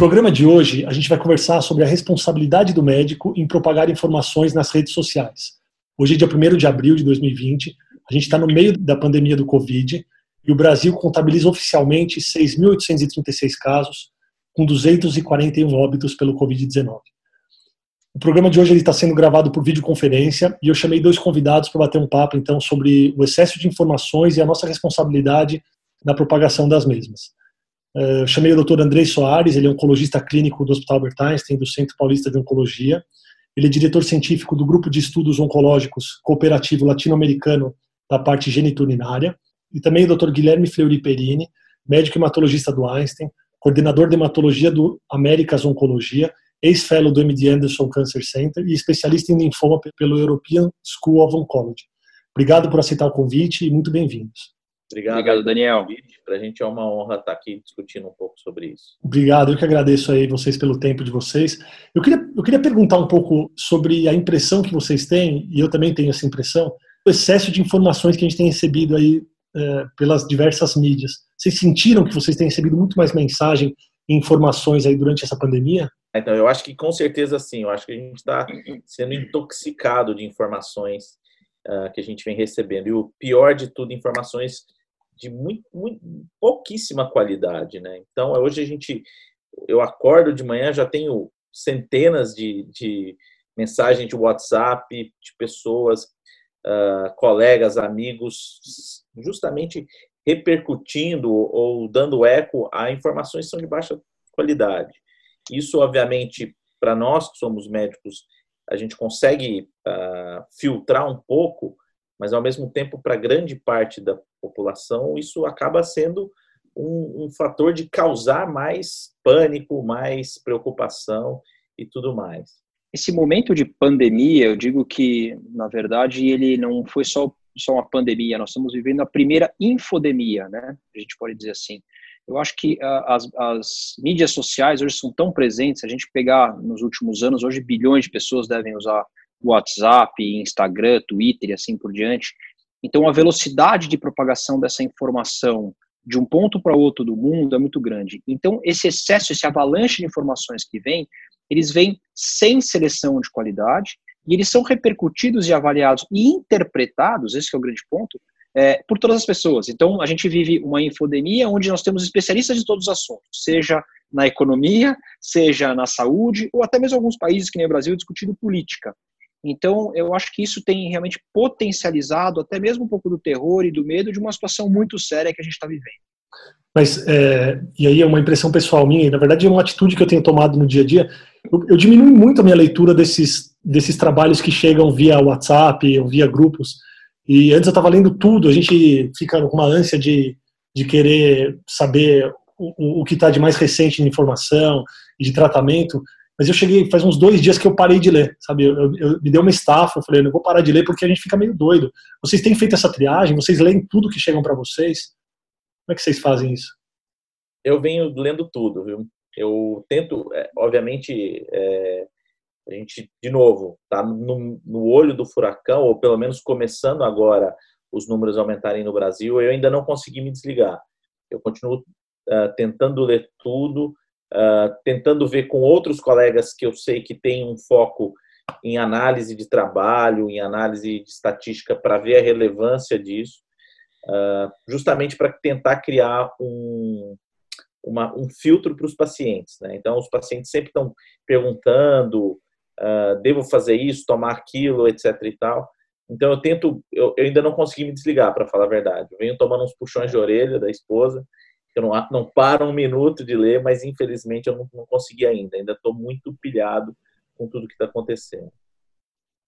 Programa de hoje, a gente vai conversar sobre a responsabilidade do médico em propagar informações nas redes sociais. Hoje é dia 1 de abril de 2020, a gente está no meio da pandemia do Covid e o Brasil contabiliza oficialmente 6.836 casos, com 241 óbitos pelo Covid-19. O programa de hoje está sendo gravado por videoconferência e eu chamei dois convidados para bater um papo então sobre o excesso de informações e a nossa responsabilidade na propagação das mesmas. Eu chamei o Dr. Andrei Soares, ele é oncologista clínico do Hospital Albert Einstein, do Centro Paulista de Oncologia. Ele é diretor científico do Grupo de Estudos Oncológicos Cooperativo Latino-Americano da parte geniturinária. E também o Dr. Guilherme Fleury Perini, médico hematologista do Einstein, coordenador de hematologia do Américas Oncologia, ex-fellow do MD Anderson Cancer Center e especialista em linfoma pelo European School of Oncology. Obrigado por aceitar o convite e muito bem-vindos. Obrigado, Obrigado Daniel. Para a gente é uma honra estar aqui discutindo um pouco sobre isso. Obrigado, eu que agradeço aí vocês pelo tempo de vocês. Eu queria, eu queria perguntar um pouco sobre a impressão que vocês têm, e eu também tenho essa impressão, o excesso de informações que a gente tem recebido aí é, pelas diversas mídias. Vocês sentiram que vocês têm recebido muito mais mensagem e informações aí durante essa pandemia? Então, eu acho que com certeza sim. Eu acho que a gente está sendo intoxicado de informações uh, que a gente vem recebendo. E o pior de tudo, informações de muito, muito, pouquíssima qualidade, né? Então, hoje a gente, eu acordo de manhã, já tenho centenas de, de mensagens de WhatsApp de pessoas, uh, colegas, amigos, justamente repercutindo ou dando eco a informações que são de baixa qualidade. Isso, obviamente, para nós que somos médicos, a gente consegue uh, filtrar um pouco, mas ao mesmo tempo, para grande parte da população, isso acaba sendo um, um, fator de causar mais pânico, mais preocupação e tudo mais. Esse momento de pandemia, eu digo que, na verdade, ele não foi só, só uma pandemia, nós estamos vivendo a primeira infodemia, né? A gente pode dizer assim. Eu acho que uh, as, as mídias sociais hoje são tão presentes, a gente pegar nos últimos anos, hoje bilhões de pessoas devem usar WhatsApp, Instagram, Twitter e assim por diante. Então, a velocidade de propagação dessa informação de um ponto para outro do mundo é muito grande. Então, esse excesso, esse avalanche de informações que vem, eles vêm sem seleção de qualidade e eles são repercutidos e avaliados e interpretados, esse é o grande ponto, é, por todas as pessoas. Então, a gente vive uma infodemia onde nós temos especialistas de todos os assuntos, seja na economia, seja na saúde, ou até mesmo alguns países, que nem o Brasil, discutindo política. Então, eu acho que isso tem realmente potencializado até mesmo um pouco do terror e do medo de uma situação muito séria que a gente está vivendo. Mas, é, e aí é uma impressão pessoal minha, e na verdade é uma atitude que eu tenho tomado no dia a dia. Eu, eu diminui muito a minha leitura desses, desses trabalhos que chegam via WhatsApp ou via grupos. E antes eu estava lendo tudo, a gente fica com uma ânsia de, de querer saber o, o que está de mais recente de informação e de tratamento. Mas eu cheguei, faz uns dois dias que eu parei de ler, sabe? Eu, eu, eu me deu uma estafa, eu falei, eu vou parar de ler porque a gente fica meio doido. Vocês têm feito essa triagem? Vocês leem tudo que chegam para vocês? Como é que vocês fazem isso? Eu venho lendo tudo, viu? Eu tento, é, obviamente, é, a gente, de novo, tá no, no olho do furacão, ou pelo menos começando agora os números aumentarem no Brasil, eu ainda não consegui me desligar. Eu continuo uh, tentando ler tudo, uh, tentando ver com outros colegas que eu sei que têm um foco em análise de trabalho, em análise de estatística, para ver a relevância disso, uh, justamente para tentar criar um, uma, um filtro para os pacientes. Né? Então, os pacientes sempre estão perguntando: uh, devo fazer isso, tomar aquilo, etc. e tal. Então, eu tento, eu, eu ainda não consegui me desligar, para falar a verdade. Eu venho tomando uns puxões de orelha da esposa eu não, não paro um minuto de ler, mas infelizmente eu não, não consegui ainda. Ainda estou muito pilhado com tudo que está acontecendo.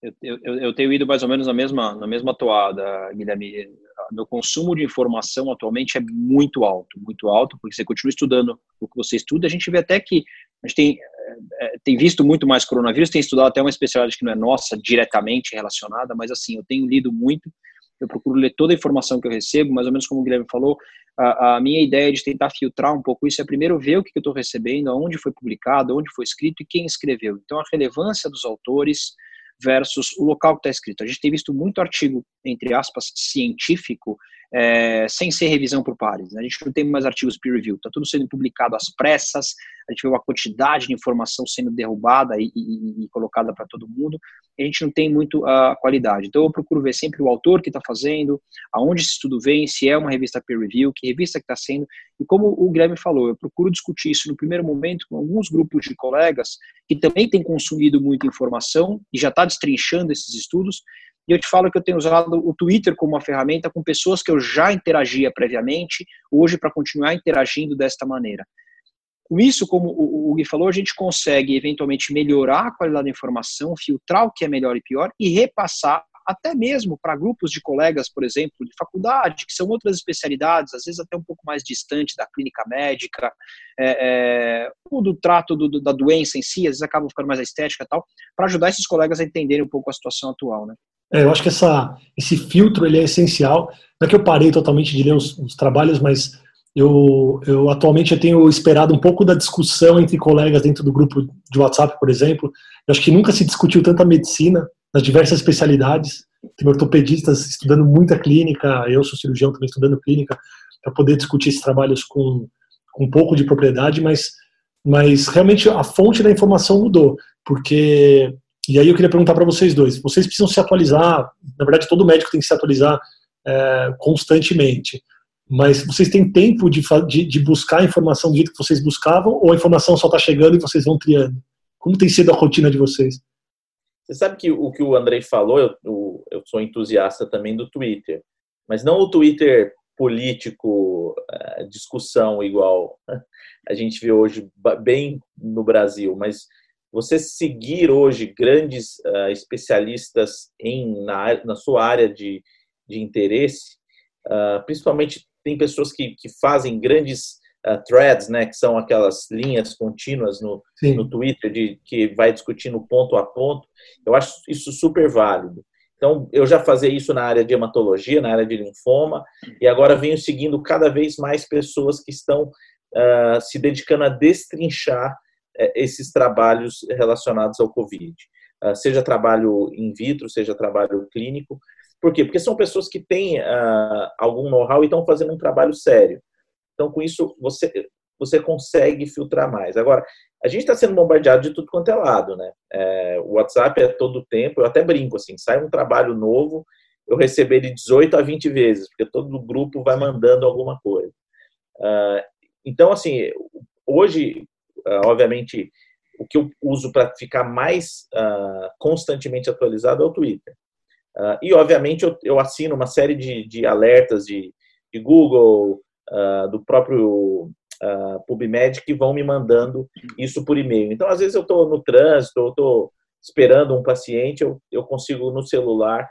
Eu, eu, eu, tenho ido mais ou menos na mesma, na mesma toada, Guilherme. Meu consumo de informação atualmente é muito alto, muito alto, porque você continua estudando o que você estuda. A gente vê até que a gente tem é, tem visto muito mais coronavírus, tem estudado até uma especialidade que não é nossa diretamente relacionada, mas assim, eu tenho lido muito, eu procuro ler toda a informação que eu recebo, mais ou menos como o Guilherme falou, a, a minha ideia de tentar filtrar um pouco isso é primeiro ver o que eu estou recebendo, aonde foi publicado, onde foi escrito e quem escreveu. Então, a relevância dos autores versus o local que está escrito. A gente tem visto muito artigo, entre aspas, científico, é, sem ser revisão por pares. Né? A gente não tem mais artigos peer review, está tudo sendo publicado às pressas, a gente vê uma quantidade de informação sendo derrubada e, e, e colocada para todo mundo, a gente não tem muito a qualidade. Então eu procuro ver sempre o autor que está fazendo, aonde esse estudo vem, se é uma revista peer review, que revista que está sendo, e como o Guilherme falou, eu procuro discutir isso no primeiro momento com alguns grupos de colegas que também têm consumido muita informação e já está destrinchando esses estudos, e eu te falo que eu tenho usado o Twitter como uma ferramenta com pessoas que eu já interagia previamente, hoje para continuar interagindo desta maneira. Com isso, como o Gui falou, a gente consegue eventualmente melhorar a qualidade da informação, filtrar o que é melhor e pior e repassar até mesmo para grupos de colegas, por exemplo, de faculdade, que são outras especialidades, às vezes até um pouco mais distante da clínica médica, é, é, ou do trato do, da doença em si, às vezes acabam ficando mais estética e tal, para ajudar esses colegas a entenderem um pouco a situação atual, né? É, eu acho que essa, esse filtro ele é essencial. Não é que eu parei totalmente de ler os, os trabalhos, mas eu, eu atualmente eu tenho esperado um pouco da discussão entre colegas dentro do grupo de WhatsApp, por exemplo. Eu acho que nunca se discutiu tanta medicina nas diversas especialidades. Tem ortopedistas estudando muita clínica, eu sou cirurgião também estudando clínica, para poder discutir esses trabalhos com, com um pouco de propriedade, mas, mas realmente a fonte da informação mudou, porque e aí eu queria perguntar para vocês dois: vocês precisam se atualizar, na verdade, todo médico tem que se atualizar é, constantemente, mas vocês têm tempo de, de, de, buscar a informação do jeito que vocês buscavam, ou a informação só está chegando e vocês vão triando? Como tem sido a rotina de vocês? Você sabe que o que o Andrei falou, eu, eu sou entusiasta também do Twitter, mas não o Twitter político, é, discussão igual a gente vê hoje bem no Brasil, mas você seguir hoje grandes uh, especialistas em, na, na sua área de, de interesse, uh, principalmente tem pessoas que, que fazem grandes uh, threads, né, que são aquelas linhas contínuas no, no Twitter de, que vai discutindo ponto a ponto. Eu acho isso super válido. Então, eu já fazia isso na área de hematologia, na área de linfoma, e agora venho seguindo cada vez mais pessoas que estão uh, se dedicando a destrinchar esses trabalhos relacionados ao Covid. Ah, seja trabalho in vitro, seja trabalho clínico. Por quê? Porque são pessoas que têm uh, algum know-how e estão fazendo um trabalho sério. Então, com isso, você, você consegue filtrar mais. Agora, a gente está sendo bombardeado de tudo quanto é lado, né? É, o WhatsApp é todo o tempo, eu até brinco, assim, sai um trabalho novo, eu recebo ele 18 a 20 vezes, porque todo grupo vai mandando alguma coisa. Uh, então, assim, hoje, uh, obviamente, o que eu uso para ficar mais uh, constantemente atualizado é o Twitter. Uh, e, obviamente, eu, eu, assino uma série de, de alertas de, de Google, do próprio PubMed, que vão me mandando isso por e-mail. Então, às vezes, eu estou no trânsito, eu estou esperando um paciente, eu, eu consigo, no celular,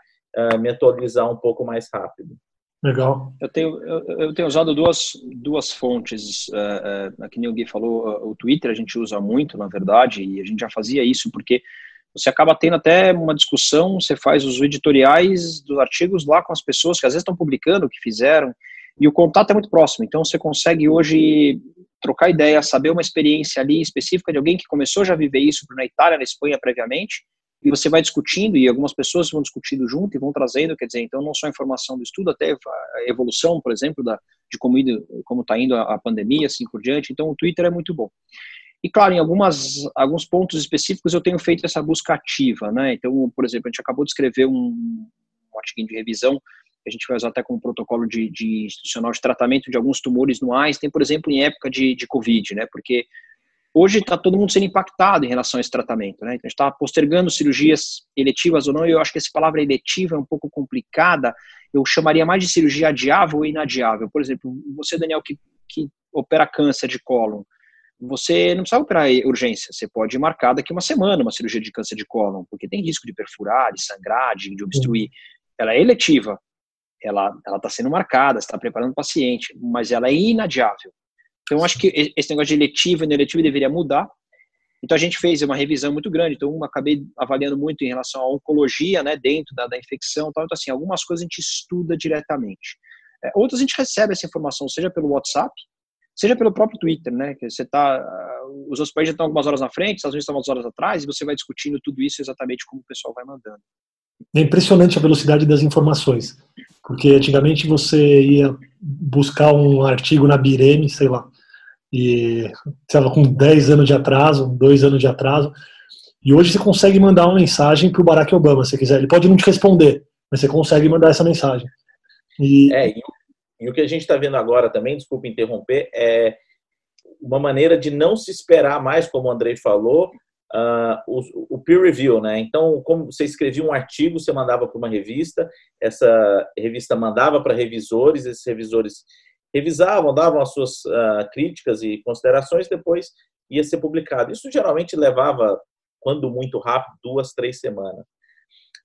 me atualizar um pouco mais rápido. Legal. Eu tenho, eu, eu, tenho usado duas, duas fontes. Uh, uh, que nem o Gui falou, uh, o Twitter a gente usa muito, na verdade, e a gente já fazia isso porque você acaba tendo até uma discussão, você faz os editoriais dos artigos lá com as pessoas que às vezes estão publicando o que fizeram, e o contato é muito próximo. Então você consegue hoje trocar ideia, saber uma experiência ali específica de alguém que começou já a viver isso na Itália, na Espanha previamente, e você vai discutindo, e algumas pessoas vão discutindo junto e vão trazendo, quer dizer, então não só a informação do estudo, até a evolução, por exemplo, da, de como está indo a, a pandemia, assim por diante, então o Twitter é muito bom. E claro, em algumas, alguns pontos específicos eu tenho feito essa busca ativa, né, então, por exemplo, a gente acabou de escrever um, um artigo de revisão, a gente vai usar até como protocolo de, de institucional de tratamento de alguns tumores no AIS, tem, por exemplo, em época de, de Covid, né, porque Hoje está todo mundo sendo impactado em relação a esse tratamento, né? Então, a gente está postergando cirurgias eletivas ou não, e eu acho que essa palavra eletiva é um pouco complicada. Eu chamaria mais de cirurgia adiável ou inadiável. Por exemplo, você, Daniel, que, que opera câncer de cólon, você não precisa operar urgência, você pode marcar daqui uma semana uma cirurgia de câncer de cólon, porque tem risco de perfurar, de sangrar, de, de obstruir. Ela é eletiva, ela está sendo marcada, está preparando o paciente, mas ela é inadiável. Então, acho que esse negócio de eletivo e não eletivo deveria mudar. Então a gente fez uma revisão muito grande. Então, uma acabei avaliando muito em relação à oncologia, né, dentro da, da infecção, tal. Então, assim, algumas coisas a gente estuda diretamente. É, outras a gente recebe essa informação, seja pelo WhatsApp, seja pelo próprio Twitter, né? Que você tá, os outros países estão algumas horas na frente, os Estados Unidos estão algumas horas atrás, e você vai discutindo tudo isso exatamente como o pessoal vai mandando. É impressionante a velocidade das informações, porque antigamente você ia buscar um artigo na Bireme, sei lá, e estava com 10 anos de atraso, 2 anos de atraso, e hoje você consegue mandar uma mensagem para o Barack Obama, se quiser. Ele pode não te responder, mas você consegue mandar essa mensagem. E, é, e, e o que a gente está vendo agora também, desculpe interromper, é uma maneira de não se esperar mais, como o Andrei falou, uh, o, o, peer review, né? Então, como você escrevia um artigo, você mandava para uma revista, essa revista mandava para revisores, esses revisores revisavam, davam as suas uh, críticas e considerações, depois ia ser publicado. Isso geralmente levava, quando muito rápido, duas, três semanas.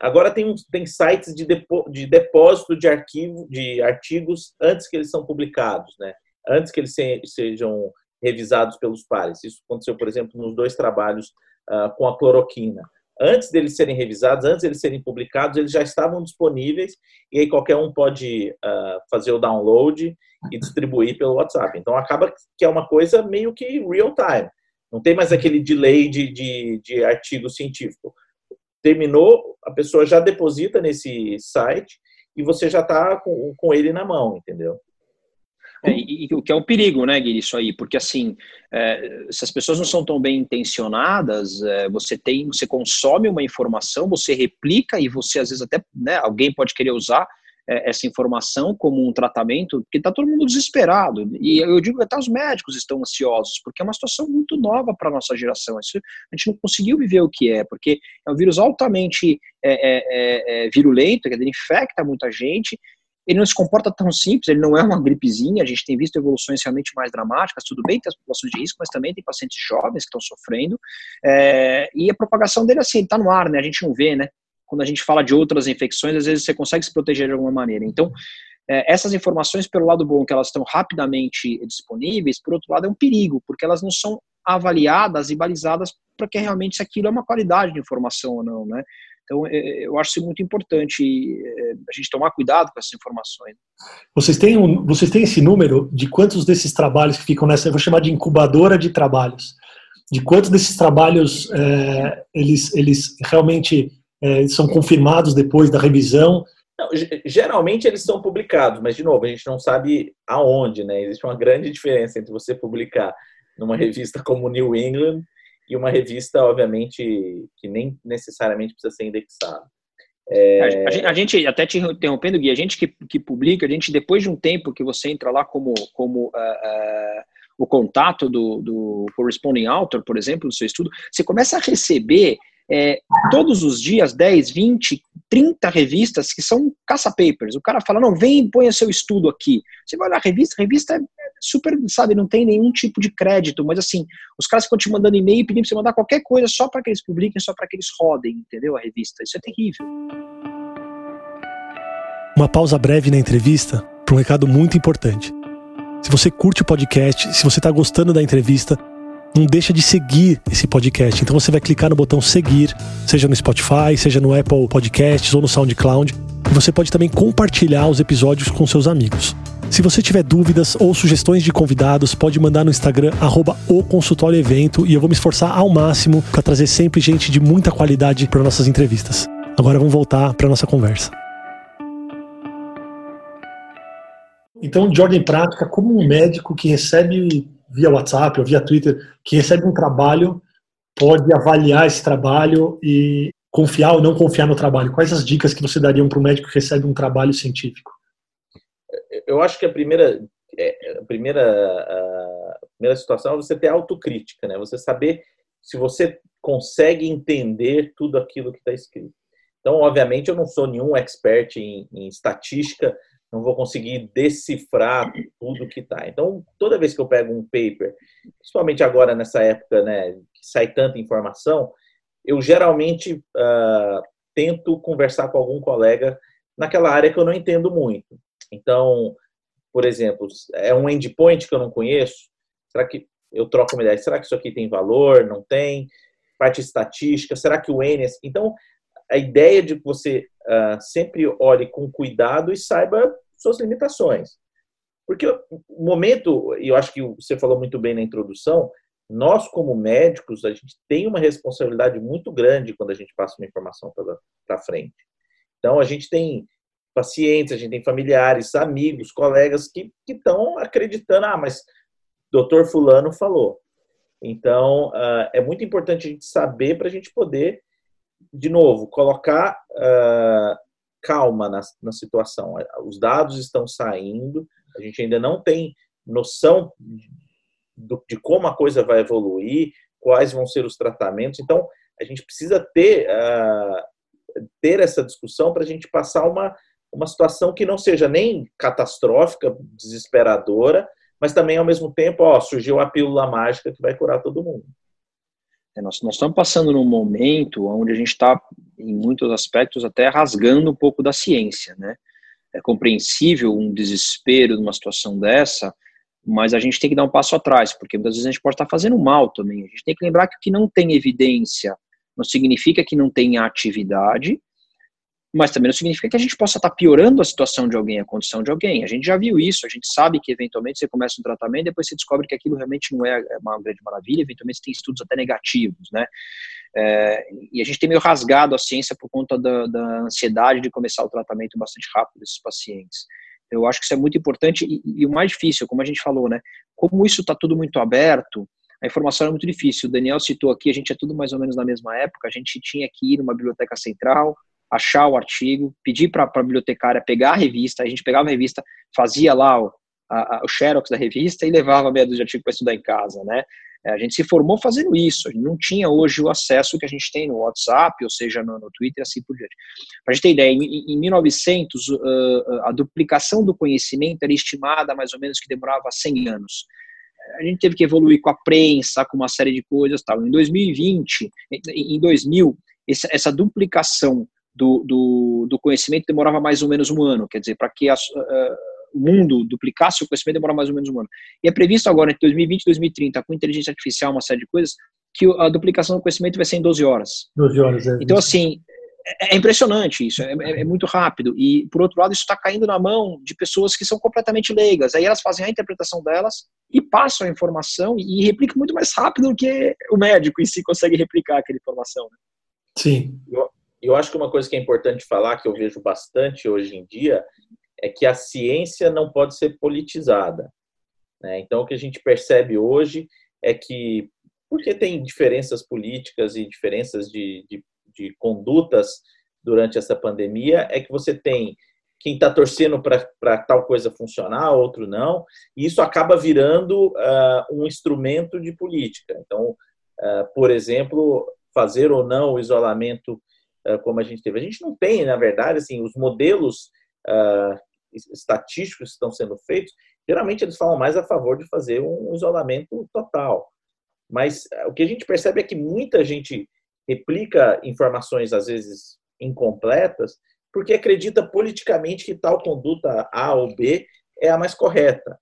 Agora tem, tem sites de, depo, de depósito de arquivo, de artigos antes que eles são publicados, né? Antes que eles se, sejam revisados pelos pares. Isso aconteceu, por exemplo, nos dois trabalhos uh, com a cloroquina. Antes deles serem revisados, antes deles serem publicados, eles já estavam disponíveis e aí qualquer um pode uh, fazer o download e distribuir pelo WhatsApp. Então acaba que é uma coisa meio que real time. Não tem mais aquele delay de, de, de artigo científico. Terminou, a pessoa já deposita nesse site e você já está com, com ele na mão, entendeu? É, e, o que é um perigo, né, Gui, isso aí, porque assim, é, se as pessoas não são tão bem intencionadas, é, você tem, você consome uma informação, você replica e você às vezes até, né, alguém pode querer usar é, essa informação como um tratamento, porque está todo mundo desesperado. E eu digo que até os médicos estão ansiosos, porque é uma situação muito nova para a nossa geração. Isso, a gente não conseguiu viver o que é, porque é um vírus altamente é, é, é, é virulento, que infecta muita gente, ele não se comporta tão simples, ele não é uma gripezinha, a gente tem visto evoluções realmente mais dramáticas, tudo bem, tem as populações de risco, mas também tem pacientes jovens que estão sofrendo, é, e a propagação dele, assim, está no ar, né, a gente não vê, né, quando a gente fala de outras infecções, às vezes você consegue se proteger de alguma maneira, então, é, essas informações, pelo lado bom, que elas estão rapidamente disponíveis, por outro lado, é um perigo, porque elas não são avaliadas e balizadas para que realmente se aquilo é uma qualidade de informação ou não, né, então, é, é, eu acho isso muito importante é, a gente tomar cuidado com essas informações. Vocês têm, um, vocês têm esse número de quantos desses trabalhos que ficam nessa, eu vou chamar de incubadora de trabalhos, de quantos desses trabalhos é, eles, eles realmente é, são confirmados depois da revisão? Não, geralmente eles são publicados, mas de novo, a gente não sabe aonde, né? Existe uma grande diferença entre você publicar numa revista como New England e uma revista, obviamente, que nem necessariamente precisa ser indexada. É... A, gente, a, gente, até te interrompendo, Gui, a gente que, que publica, a gente, depois de um tempo que você entra lá como, como uh, uh, o contato do, do corresponding author, por exemplo, do seu estudo, você começa a receber é, todos os dias 10, 20, 30 revistas que são caça-papers. O cara fala, não, vem põe seu estudo aqui. Você vai olhar a revista, a revista é super, sabe, não tem nenhum tipo de crédito, mas assim, os caras ficam te mandando e-mail pedindo pra você mandar qualquer coisa só para que eles publiquem, só para que eles rodem, entendeu? A revista. Isso é terrível. Uma pausa breve na entrevista para um recado muito importante. Se você curte o podcast, se você está gostando da entrevista, não deixa de seguir esse podcast. Então você vai clicar no botão seguir, seja no Spotify, seja no Apple Podcasts ou no SoundCloud. E você pode também compartilhar os episódios com seus amigos. Se você tiver dúvidas ou sugestões de convidados, pode mandar no Instagram arroba o consultório evento e eu vou me esforçar ao máximo para trazer sempre gente de muita qualidade para nossas entrevistas. Agora vamos voltar para nossa conversa. Então, de ordem prática, como um médico que recebe via WhatsApp ou via Twitter, que recebe um trabalho, pode avaliar esse trabalho e confiar ou não confiar no trabalho? Quais as dicas que você daria para um médico que recebe um trabalho científico? Eu acho que a primeira, é, a primeira, a primeira situação é você ter autocrítica, né? Você saber se você consegue entender tudo aquilo que está escrito. Então, obviamente, eu não sou nenhum expert em, em estatística, não vou conseguir decifrar tudo que está. Então, toda vez que eu pego um paper, principalmente agora nessa época, né, que sai tanta informação, eu geralmente uh, tento conversar com algum colega naquela área que eu não entendo muito. Então, por exemplo, é um endpoint que eu não conheço, será que eu troco uma ideia. Será que isso aqui tem valor? Não tem? Parte estatística, será que o N... É então, a ideia de que você uh, sempre olhe com cuidado e saiba suas limitações. Porque o momento, e eu acho que você falou muito bem na introdução, nós, como médicos, a gente tem uma responsabilidade muito grande quando a gente passa uma informação para frente. Então, a gente tem pacientes, a gente tem familiares, amigos, colegas que estão acreditando, ah, mas doutor fulano falou. Então, uh, é muito importante a gente saber para a gente poder, de novo, colocar uh, calma na, na situação. Os dados estão saindo, a gente ainda não tem noção do, de como a coisa vai evoluir, quais vão ser os tratamentos. Então, a gente precisa ter, uh, ter essa discussão para a gente passar uma, uma situação que não seja nem catastrófica, desesperadora, mas também, ao mesmo tempo, ó, surgiu a pílula mágica que vai curar todo mundo. É, nós, nós estamos passando num momento onde a gente está, em muitos aspectos, até rasgando um pouco da ciência, né? É compreensível um desespero numa situação dessa, mas a gente tem que dar um passo atrás, porque muitas vezes a gente pode estar fazendo mal também. A gente tem que lembrar que o que não tem evidência não significa que não tem atividade, mas também não significa que a gente possa estar piorando a situação de alguém, a condição de alguém. A gente já viu isso, a gente sabe que eventualmente você começa um tratamento, depois você descobre que aquilo realmente não é uma grande maravilha, eventualmente tem estudos até negativos, né? É, e a gente tem meio rasgado a ciência por conta da, da ansiedade de começar o tratamento bastante rápido desses pacientes. Eu acho que isso é muito importante e, e o mais difícil, como a gente falou, né? Como isso está tudo muito aberto, a informação é muito difícil. O Daniel citou aqui, a gente é tudo mais ou menos na mesma época, a gente tinha que ir numa biblioteca central, achar o artigo, pedir para a bibliotecária pegar a revista, a gente pegava a revista, fazia lá o, a, a, o xerox da revista e levava meia dúzia de artigos para estudar em casa, né? É, a gente se formou fazendo isso, a gente não tinha hoje o acesso que a gente tem no WhatsApp, ou seja, no, no Twitter, assim por diante. Para a gente ter ideia, em, em 1900, uh, a duplicação do conhecimento era estimada mais ou menos que demorava 100 anos. A gente teve que evoluir com a prensa, com uma série de coisas tal. Em 2020, em 2000, essa, essa duplicação do, do, do, conhecimento demorava mais ou menos um ano, quer dizer, para que a, uh, o mundo duplicasse o conhecimento demora mais ou menos um ano. E é previsto agora, entre 2020 e 2030, com inteligência artificial, uma série de coisas, que a duplicação do conhecimento vai ser em 12 horas. 12 horas, é. Então, assim, é, é impressionante isso, é, é, é, muito rápido. E, por outro lado, isso está caindo na mão de pessoas que são completamente leigas. Aí elas fazem a interpretação delas e passam a informação e, e replicam muito mais rápido do que o médico em si consegue replicar aquela informação. Né? Sim. Eu, eu acho que uma coisa que é importante falar, que eu vejo bastante hoje em dia, é que a ciência não pode ser politizada. Né? Então, o que a gente percebe hoje é que, porque tem diferenças políticas e diferenças de, de, de condutas durante essa pandemia, é que você tem quem está torcendo para tal coisa funcionar, outro não, e isso acaba virando uh, um instrumento de política. Então, uh, por exemplo, fazer ou não o isolamento como a gente teve. A gente não tem, na verdade, assim, os modelos uh, estatísticos que estão sendo feitos, geralmente eles falam mais a favor de fazer um isolamento total. Mas uh, o que a gente percebe é que muita gente replica informações, às vezes, incompletas, porque acredita politicamente que tal conduta A ou B é a mais correta.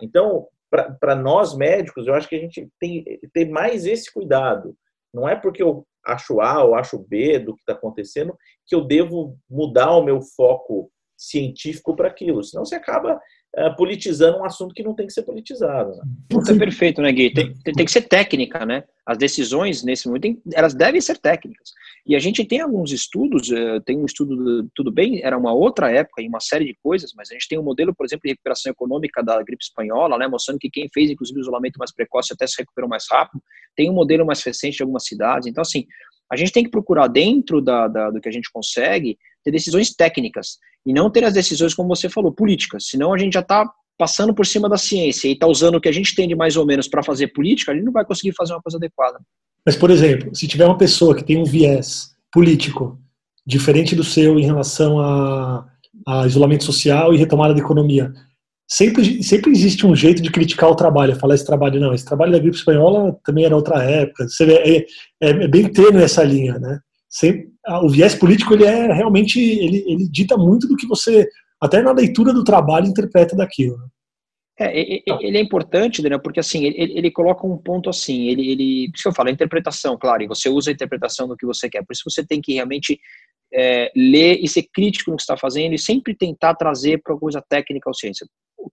Então, para nós médicos, eu acho que a gente tem, tem mais esse cuidado. Não é porque eu acho A ou acho B do que está acontecendo que eu devo mudar o meu foco científico para aquilo. Senão você acaba uh, politizando um assunto que não tem que ser politizado. Né? É perfeito, né, Gui? Tem, tem, que ser técnica, né? As decisões, nesse momento, tem, elas devem ser técnicas. E a gente tem alguns estudos, uh, tem um estudo, tudo bem, era uma outra época, em uma série de coisas, mas a gente tem um modelo, por exemplo, de recuperação econômica da gripe espanhola, né, mostrando que quem fez, inclusive, o isolamento mais precoce até se recuperou mais rápido. Tem um modelo mais recente de algumas cidades. Então, assim, a gente tem que procurar dentro da, da, do que a gente consegue ter decisões técnicas e não ter as decisões, como você falou, políticas. Senão a gente já está passando por cima da ciência e está usando o que a gente tem de mais ou menos para fazer política, a gente não vai conseguir fazer uma coisa adequada. Mas, por exemplo, se tiver uma pessoa que tem um viés político diferente do seu em relação a, a isolamento social e retomada da economia, sempre, sempre existe um jeito de criticar o trabalho, falar esse trabalho, não, esse trabalho da gripe espanhola também era outra época. Você vê, é, é, é bem tênue essa linha, né? Sempre, o viés político, ele é realmente, ele, ele dita muito do que você, até na leitura do trabalho, interpreta daquilo. Né? É, ele é importante, Daniel, porque assim, ele, ele coloca um ponto assim, ele, ele, por isso que eu falo, a interpretação, claro, e você usa a interpretação do que você quer, por isso você tem que realmente é, ler e ser crítico no que está fazendo e sempre tentar trazer para coisa técnica ou ciência.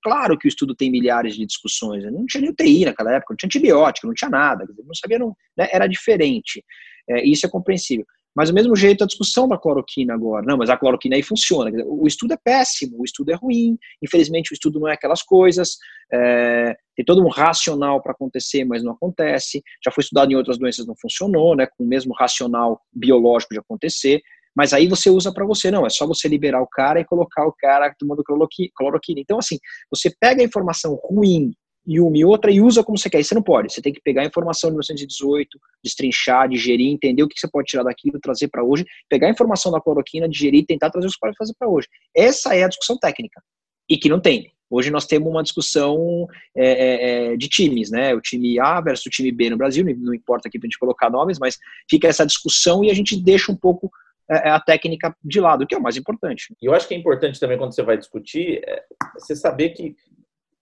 Claro que o estudo tem milhares de discussões, né? não tinha nem UTI naquela época, não tinha antibiótico, não tinha nada, não sabia, não, né? era diferente, é, isso é compreensível. Mas, do mesmo jeito, a discussão da cloroquina agora. Não, mas a cloroquina aí funciona. O estudo é péssimo, o estudo é ruim. Infelizmente, o estudo não é aquelas coisas. É, tem todo um racional para acontecer, mas não acontece. Já foi estudado em outras doenças, não funcionou, né? Com o mesmo racional biológico de acontecer. Mas aí você usa para você. Não, é só você liberar o cara e colocar o cara tomando cloroquina. Então, assim, você pega a informação ruim e uma e outra e usa como você quer. Isso você não pode. Você tem que pegar a informação de 1918, destrinchar, digerir, entender o que você pode tirar daquilo, trazer para hoje, pegar a informação da cloroquina, digerir e tentar trazer o que você pode fazer para hoje. Essa é a discussão técnica. E que não tem. Hoje nós temos uma discussão é, é, é, de times, né? O time A versus o time B no Brasil, não importa aqui para a gente colocar nomes, mas fica essa discussão e a gente deixa um pouco é, é a técnica de lado, que é o mais importante. E eu acho que é importante também quando você vai discutir, é, você saber que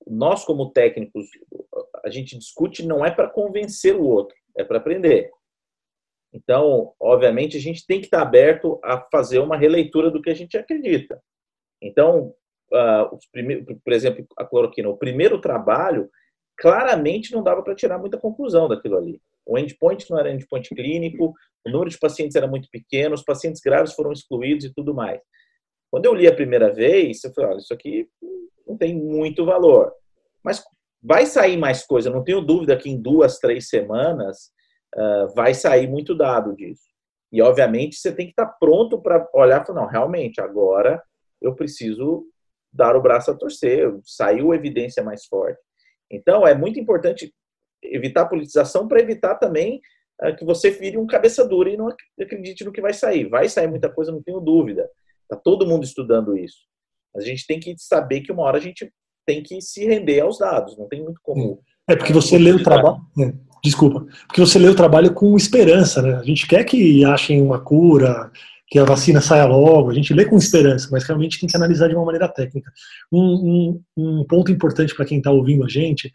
nós, como técnicos, a gente discute não é para convencer o outro, é para aprender. Então, obviamente, a gente tem que estar aberto a fazer uma releitura do que a gente acredita. Então, uh, por exemplo, a cloroquina, o primeiro trabalho, claramente não dava para tirar muita conclusão daquilo ali. O endpoint não era endpoint clínico, o número de pacientes era muito pequeno, os pacientes graves foram excluídos e tudo mais. Quando eu li a primeira vez, eu falei, olha, isso aqui não tem muito valor. Mas vai sair mais coisa, não tenho dúvida que em duas, três semanas uh, vai sair muito dado disso. E, obviamente, você tem que estar pronto para olhar e falar, não, realmente, agora eu preciso dar o braço a torcer, saiu evidência mais forte. Então, é muito importante evitar a politização para evitar também uh, que você vire um cabeça dura e não acredite no que vai sair. Vai sair muita coisa, não tenho dúvida. Está todo mundo estudando isso. A gente tem que saber que uma hora a gente tem que se render aos dados, não tem muito como. É porque você lê o trabalho. É, desculpa. Porque você lê o trabalho com esperança, né? A gente quer que achem uma cura, que a vacina saia logo, a gente lê com esperança, mas realmente tem que analisar de uma maneira técnica. Um, um, um ponto importante para quem está ouvindo a gente,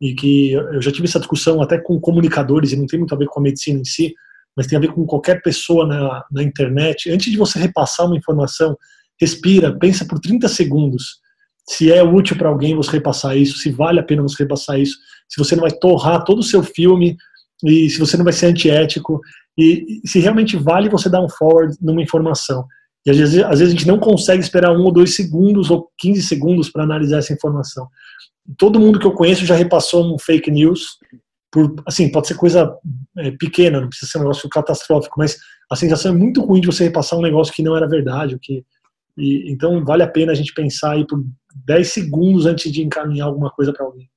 e que eu já tive essa discussão até com comunicadores, e não tem muito a ver com a medicina em si, mas tem a ver com qualquer pessoa na, na internet. Antes de você repassar uma informação, respira, pensa por 30 segundos se é útil para alguém você repassar isso, se vale a pena você repassar isso, se você não vai torrar todo o seu filme e se você não vai ser antiético e, se realmente vale você dar um forward numa informação. E às vezes, às vezes a gente não consegue esperar um ou dois segundos ou 15 segundos para analisar essa informação. Todo mundo que eu conheço já repassou um fake news, por, assim, pode ser coisa é, pequena, não precisa ser um negócio catastrófico, mas a sensação é muito ruim de você repassar um negócio que não era verdade, o que e, então vale a pena a gente pensar aí por 10 segundos antes de encaminhar alguma coisa para alguém.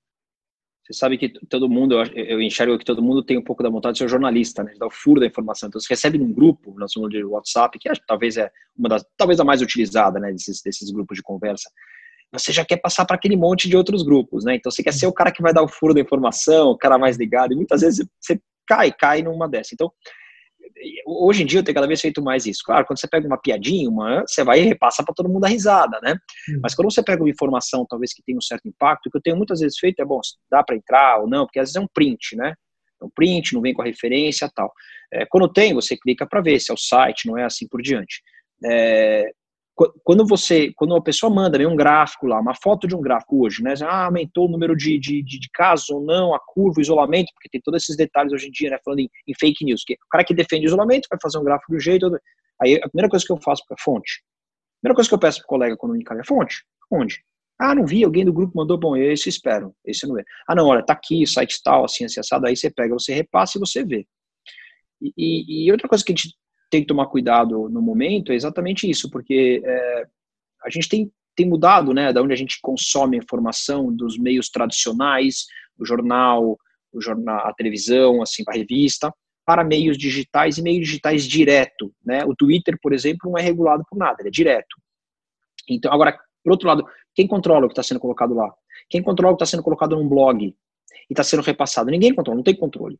Você sabe que todo mundo, eu enxergo que todo mundo tem um pouco da vontade de ser jornalista, né? De dar o furo da informação. Então, você recebe num grupo, nós chamamos de WhatsApp, que acho talvez é uma das, talvez a mais utilizada, né? Desses, desses grupos de conversa. Você já quer passar para aquele monte de outros grupos, né? Então, você quer ser o cara que vai dar o furo da informação, o cara mais ligado, e muitas vezes você cai, cai numa dessa. Então, hoje em dia eu tenho cada vez feito mais isso. Claro, quando você pega uma piadinha, uma, você vai e repassa para todo mundo a risada, né? Uhum. Mas quando você pega uma informação, talvez que tenha um certo impacto, o que eu tenho muitas vezes feito é, bom, dá para entrar ou não, porque às vezes é um print, né? É um print, não vem com a referência tal. É, quando tem, você clica para ver se é o site, não é assim por diante. É, quando você, quando uma pessoa manda né, um gráfico lá, uma foto de um gráfico hoje, né, ah, aumentou o número de, de, de, casos ou não, a curva, o isolamento, porque tem todos esses detalhes hoje em dia, né, falando em, em fake news, que o cara que defende o isolamento vai fazer um gráfico do jeito, aí a primeira coisa que eu faço é fonte. A primeira coisa que eu peço pro colega quando me encaminha é fonte. Onde? Ah, não vi, alguém do grupo mandou, bom, esse espero, esse não vê. Ah, não, olha, tá aqui, site tal, assim, acessado, aí você pega, você repassa e você vê. E, e outra coisa que a gente tem que tomar cuidado no momento é exatamente isso, porque é, a gente tem, tem mudado, né, da onde a gente consome a informação, dos meios tradicionais, o jornal, o jornal, a televisão, assim, a revista, para meios digitais e meios digitais direto, né? O Twitter, por exemplo, não é regulado por nada, ele é direto. Então, agora, por outro lado, quem controla o que está sendo colocado lá? Quem controla o que está sendo colocado num blog e está sendo repassado? Ninguém controla, não tem controle.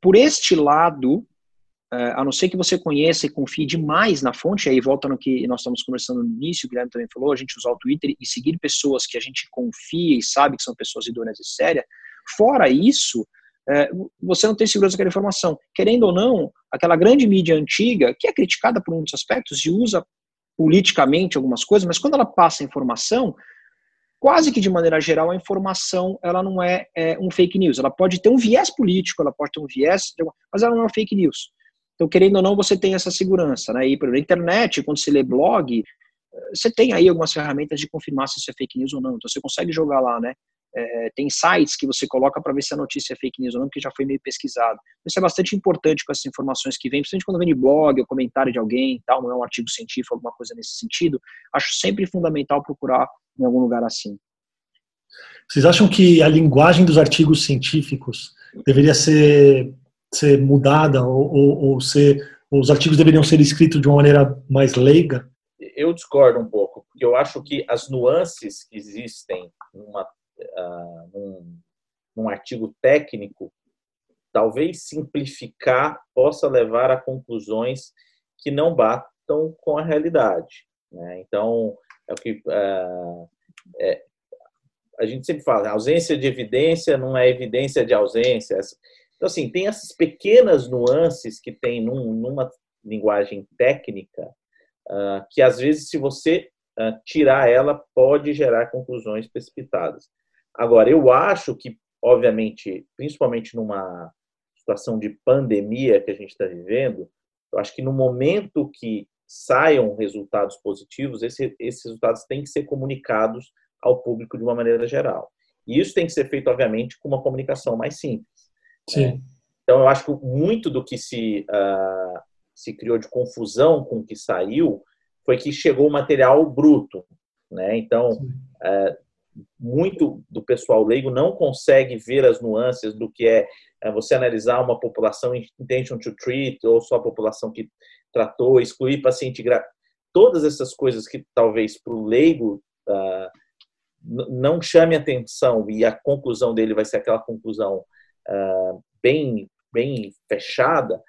Por este lado, a não ser que você conheça e confie demais na fonte, aí volta no que nós estamos conversando no início, o Guilherme também falou, a gente usar o Twitter e seguir pessoas que a gente confia e sabe que são pessoas idôneas e sérias. Fora isso, é, você não tem segurança daquela informação. Querendo ou não, aquela grande mídia antiga, que é criticada por muitos aspectos e usa politicamente algumas coisas, mas quando ela passa informação, quase que de maneira geral a informação ela não é, é, um fake news. Ela pode ter um viés político, ela pode ter um viés, mas ela não é uma fake news. Então, querendo ou não, você tem essa segurança. Né? E na internet, quando você lê blog, você tem aí algumas ferramentas de confirmar se isso é fake news ou não. Então, você consegue jogar lá, né? É, tem sites que você coloca para ver se a notícia é fake news ou não, porque já foi meio pesquisado. Isso é bastante importante com essas informações que vêm, principalmente quando vem de blog ou comentário de alguém, tal, não é um artigo científico, alguma coisa nesse sentido. Acho sempre fundamental procurar em algum lugar assim. Vocês acham que a linguagem dos artigos científicos deveria ser, ser mudada ou, ou, ou ser, os artigos deveriam ser escritos de uma maneira mais leiga? Eu discordo um pouco, porque eu acho que as nuances que existem numa uh, num, num artigo técnico, talvez simplificar possa levar a conclusões que não batam com a realidade. Né? Então, é o que uh, é, a gente sempre fala, ausência de evidência não é evidência de ausência. Então, assim, tem essas pequenas nuances que tem num, numa linguagem técnica uh, que, às vezes, se você uh, tirar ela, pode gerar conclusões precipitadas. Agora, eu acho que, obviamente, principalmente numa situação de pandemia que a gente está vivendo, eu acho que no momento que saiam resultados positivos, esse, esses resultados têm que ser comunicados ao público de uma maneira geral. E isso tem que ser feito, obviamente, com uma comunicação mais simples. Sim. Né? Então, eu acho que muito do que se, uh, se criou de confusão com o que saiu foi que chegou o material bruto. Né? Então, uh, muito do pessoal leigo não consegue ver as nuances do que é, é você analisar uma população intention to treat ou só a população que tratou, excluir paciente grave. Todas essas coisas que talvez para o leigo uh, não chame atenção e a conclusão dele vai ser aquela conclusão uh, bem, bem fechada,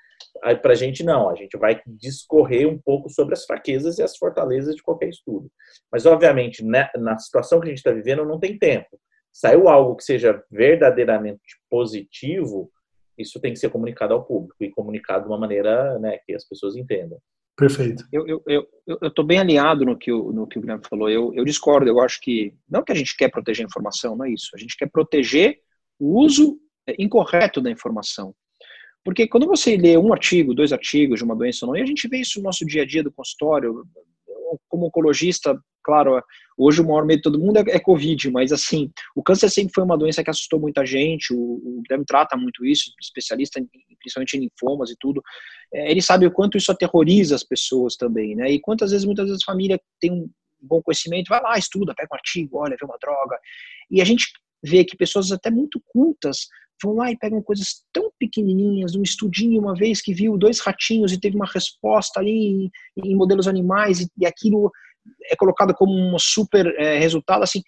para a gente não, a gente vai discorrer um pouco sobre as fraquezas e as fortalezas de qualquer estudo. Mas, obviamente, né, na situação que a gente está vivendo, não tem tempo. Saiu algo que seja verdadeiramente positivo, isso tem que ser comunicado ao público e comunicado de uma maneira né, que as pessoas entendam. Perfeito. Eu estou eu, eu, eu bem alinhado no que o, no que o Guilherme falou. Eu, eu discordo. Eu acho que não que a gente quer proteger a informação, não é isso. A gente quer proteger o uso incorreto da informação. Porque quando você lê um artigo, dois artigos de uma doença ou não, e a gente vê isso no nosso dia a dia do consultório, como oncologista, claro, hoje o maior medo de todo mundo é, é Covid, mas assim, o câncer sempre foi uma doença que assustou muita gente, o, o Guilherme trata muito isso, especialista principalmente em linfomas e tudo, é, ele sabe o quanto isso aterroriza as pessoas também, né, e quantas vezes, muitas vezes a família tem um bom conhecimento, vai lá, estuda, pega um artigo, olha, vê uma droga, e a gente vê que pessoas até muito cultas vão lá e pegam coisas tão pequenininhas, um estudinho uma vez que viu dois ratinhos e teve uma resposta ali em, em modelos animais e, e, aquilo é colocado como um super é, resultado, assim,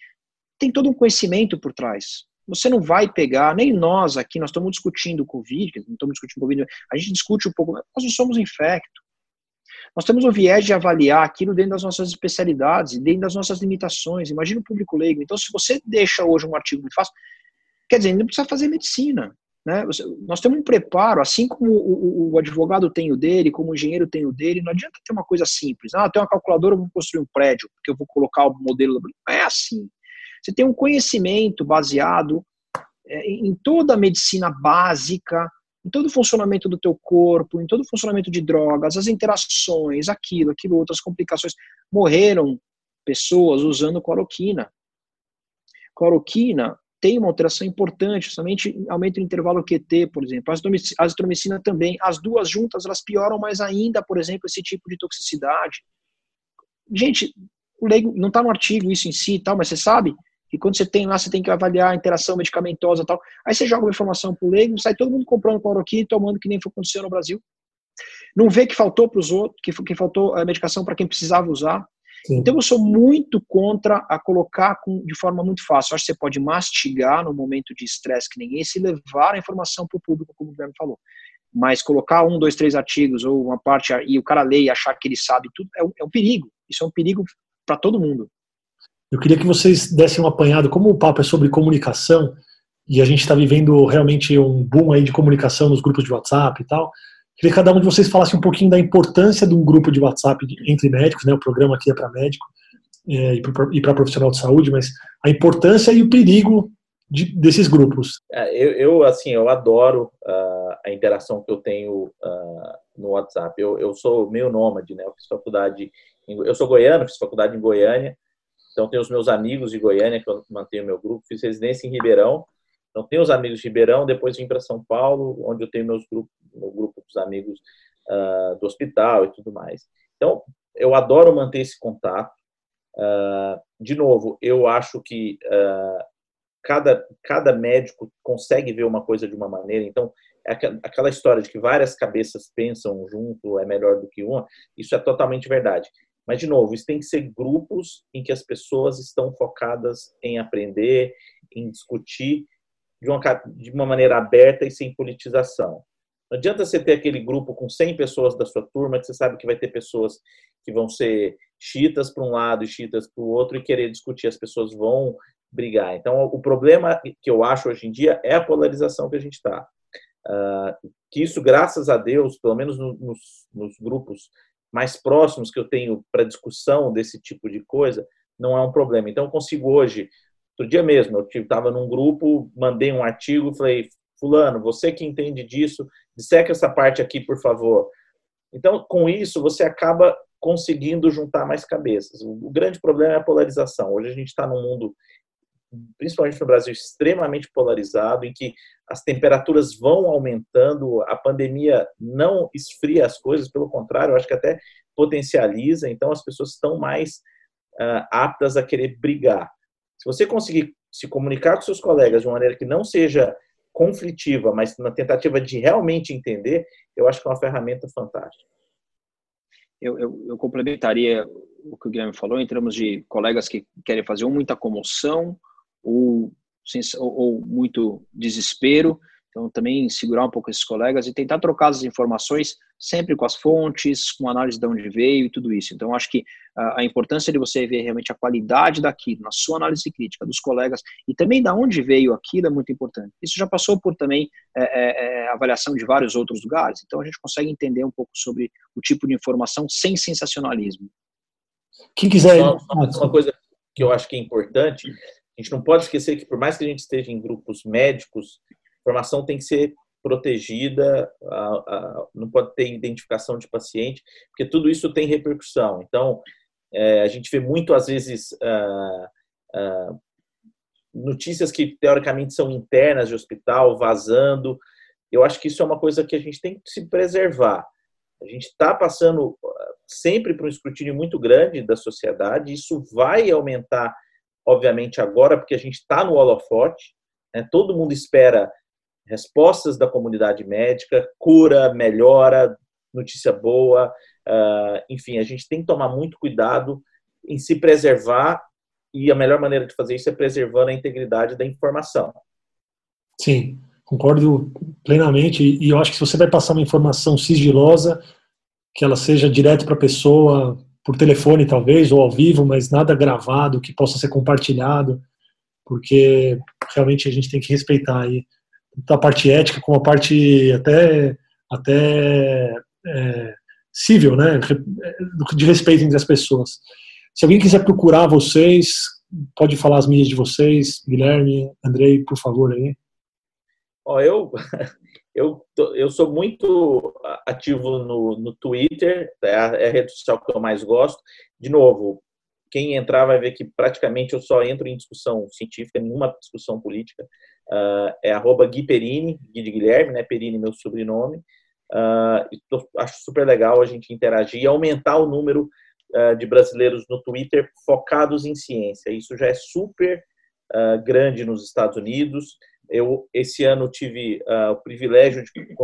tem todo um conhecimento por trás. Você não vai pegar, nem nós aqui, nós estamos discutindo o Covid, não estamos discutindo Covid, a gente discute um pouco, nós não somos infecto. Nós temos o viés de avaliar aquilo dentro das nossas especialidades, dentro das nossas limitações. Imagina o público leigo. Então, se você deixa hoje um artigo muito fácil, Quer dizer, não precisa fazer medicina. Né? Nós temos um preparo, assim como o, o, advogado tem o dele, como o engenheiro tem o dele, não adianta ter uma coisa simples. Ah, tem uma calculadora, eu vou construir um prédio, porque eu vou colocar o modelo. Não é assim. Você tem um conhecimento baseado é, em toda a medicina básica, em todo o funcionamento do teu corpo, em todo o funcionamento de drogas, as interações, aquilo, aquilo, outras complicações. Morreram pessoas usando cloroquina. Cloroquina tem uma alteração importante, somente aumenta o intervalo QT, por exemplo. A azitromicina também. As duas juntas, elas pioram mais ainda, por exemplo, esse tipo de toxicidade. Gente, o leigo não está no artigo isso em si tal, mas você sabe que quando você tem lá, você tem que avaliar a interação medicamentosa e tal. Aí você joga uma informação para o leigo, sai todo mundo comprando cloroquina e tomando que nem foi aconteceu no Brasil. Não vê que faltou para os outros, que, que faltou a medicação para quem precisava usar. Sim. Então eu sou muito contra a colocar com, de forma muito fácil. Eu acho que você pode mastigar no momento de estresse que nem esse e levar a informação para o público, como o Guilherme falou. mas colocar um, dois, três artigos ou uma parte e o cara lê e achar que ele sabe tudo é um, é um perigo. Isso é um perigo para todo mundo. Eu queria que vocês dessem um apanhado, como o papo é sobre comunicação, e a gente está vivendo realmente um boom aí de comunicação nos grupos de WhatsApp e tal. Queria que cada um de vocês falasse um pouquinho da importância de um grupo de WhatsApp entre médicos, né? O programa aqui é para médico é, e para profissional de saúde, mas a importância e o perigo de, desses grupos. É, eu, eu, assim, eu adoro uh, a interação que eu tenho uh, no WhatsApp. Eu, eu sou meio nômade, né? Eu fiz faculdade, em, eu sou goiano, fiz faculdade em Goiânia, então tenho os meus amigos de Goiânia que eu mantenho meu grupo. Fiz residência em Ribeirão, então tenho os amigos de Ribeirão, depois vim para São Paulo, onde eu tenho meus grupos, meu grupo dos amigos uh, do hospital e tudo mais. Então eu adoro manter esse contato. de novo, eu acho que cada, cada médico consegue ver uma coisa de uma maneira. Então, é aquela história de que várias cabeças pensam junto é melhor do que uma, isso é totalmente verdade. Mas, de novo, isso tem que ser grupos em que as pessoas estão focadas em aprender, em discutir de uma, de uma maneira aberta e sem politização. Não adianta você ter aquele grupo com 100 pessoas da sua turma, que você sabe que vai ter pessoas que vão ser chitas para um lado e chitas para o outro e querer discutir. As pessoas vão brigar. Então, o problema que eu acho hoje em dia é a polarização que a gente está. Uh, que isso, graças a Deus, pelo menos nos, nos grupos mais próximos que eu tenho para discussão desse tipo de coisa, não é um problema. Então, eu consigo hoje, outro dia mesmo, eu estava num grupo, mandei um artigo, falei, fulano, você que entende disso, disseca essa parte aqui, por favor. Então, com isso, você acaba conseguindo juntar mais cabeças. O grande problema é a polarização. Hoje a gente está num mundo principalmente no Brasil, extremamente polarizado, em que as temperaturas vão aumentando, a pandemia não esfria as coisas, pelo contrário, acho que até potencializa, então as pessoas estão mais uh, aptas a querer brigar. Se você conseguir se comunicar com seus colegas de uma maneira que não seja conflitiva, mas na tentativa de realmente entender, eu acho que é uma ferramenta fantástica. Eu, eu, eu complementaria o que o Guilherme falou em termos de colegas que querem fazer muita comoção ou, ou muito desespero. Então, também segurar um pouco esses colegas e tentar trocar as informações sempre com as fontes, com análise de onde veio e tudo isso. Então, acho que a importância de você ver realmente a qualidade daquilo, na sua análise crítica dos colegas e também da onde veio aquilo é muito importante. Isso já passou por também é, é, é, avaliação de vários outros lugares. Então, a gente consegue entender um pouco sobre o tipo de informação sem sensacionalismo. Quem quiser. Só, uma coisa que eu acho que é importante a gente não pode esquecer que, por mais que a gente esteja em grupos médicos, a informação tem que ser protegida, não pode ter identificação de paciente, porque tudo isso tem repercussão. Então, é, a gente vê muito, às vezes, ah, ah, notícias que, teoricamente, são internas de hospital, vazando. Eu acho que isso é uma coisa que a gente tem que se preservar. A gente está passando ah, sempre por um escrutínio muito grande da sociedade, isso vai aumentar obviamente, agora, porque a gente está no holofote, né? todo mundo espera respostas da comunidade médica, cura, melhora, notícia boa, uh, enfim, a gente tem que tomar muito cuidado em se preservar e a melhor maneira de fazer isso é preservando a integridade da informação. Sim, concordo plenamente e eu acho que se você vai passar uma informação sigilosa, que ela seja direto para a pessoa, por telefone talvez, ou ao vivo, mas nada gravado que possa ser compartilhado, porque realmente a gente tem que respeitar aí a parte ética como a parte até, até é, civil, né, de respeito entre as pessoas. Se alguém quiser procurar vocês, pode falar as minhas de vocês, Guilherme, Andrei, por favor aí. Ó, eu eu, eu sou muito ativo no, no Twitter, é a, é a, rede social que eu mais gosto. De novo, quem entrar vai ver que praticamente eu só entro em discussão científica, nenhuma discussão política. Uh, é arroba Gui Perini, Gui de Guilherme, né? Perini, meu sobrenome. Uh, tô, acho super legal a gente interagir e aumentar o número uh, de brasileiros no Twitter focados em ciência. Isso já é super grande nos Estados Unidos. Eu, esse ano, tive uh, o privilégio de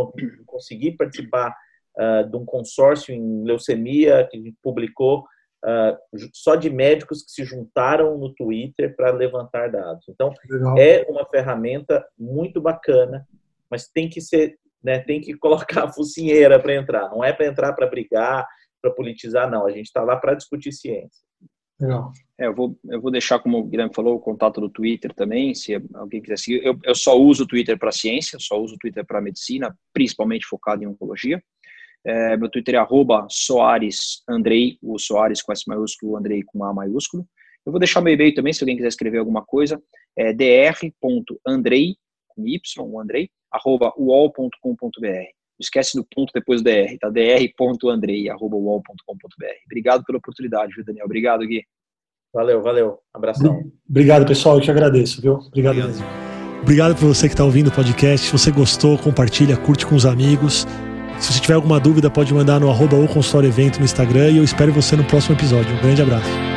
conseguir participar uh, de um consórcio em leucemia que publicou uh, só de médicos que se juntaram no Twitter para levantar dados. Então, Legal. é uma ferramenta muito bacana, mas tem que ser né, tem que colocar a focinheira para entrar. Não é para entrar para brigar, para politizar, não. A gente está lá para discutir ciência. Legal. É, eu, vou, eu vou deixar, como o Guilherme falou, o contato do Twitter também, se alguém quiser seguir. Eu, eu só uso o Twitter para ciência, só uso o Twitter para medicina, principalmente focado em oncologia. É, meu Twitter é arroba Soares Andrei, o Soares com S maiúsculo, o Andrei com A maiúsculo. Eu vou deixar meu e-mail também, se alguém quiser escrever alguma coisa, é dr.andrei, com Y, o Andrei, arroba uol.com.br. Esquece do ponto depois do dr, tá? dr.andrei, arroba uol.com.br. Obrigado pela oportunidade, viu, Daniel? Obrigado, Gui. Valeu, valeu. Abração. Obrigado, pessoal. Eu que agradeço, viu? Obrigado, Obrigado. mesmo. Obrigado por você que está ouvindo o podcast. Se você gostou, compartilha, curte com os amigos. Se você tiver alguma dúvida, pode mandar no arroba ou consultório evento no Instagram e eu espero você no próximo episódio. Um grande abraço.